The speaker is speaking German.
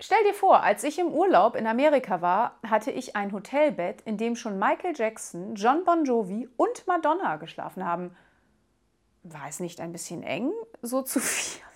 Stell dir vor, als ich im Urlaub in Amerika war, hatte ich ein Hotelbett, in dem schon Michael Jackson, John Bon Jovi und Madonna geschlafen haben. War es nicht ein bisschen eng, so zu viert?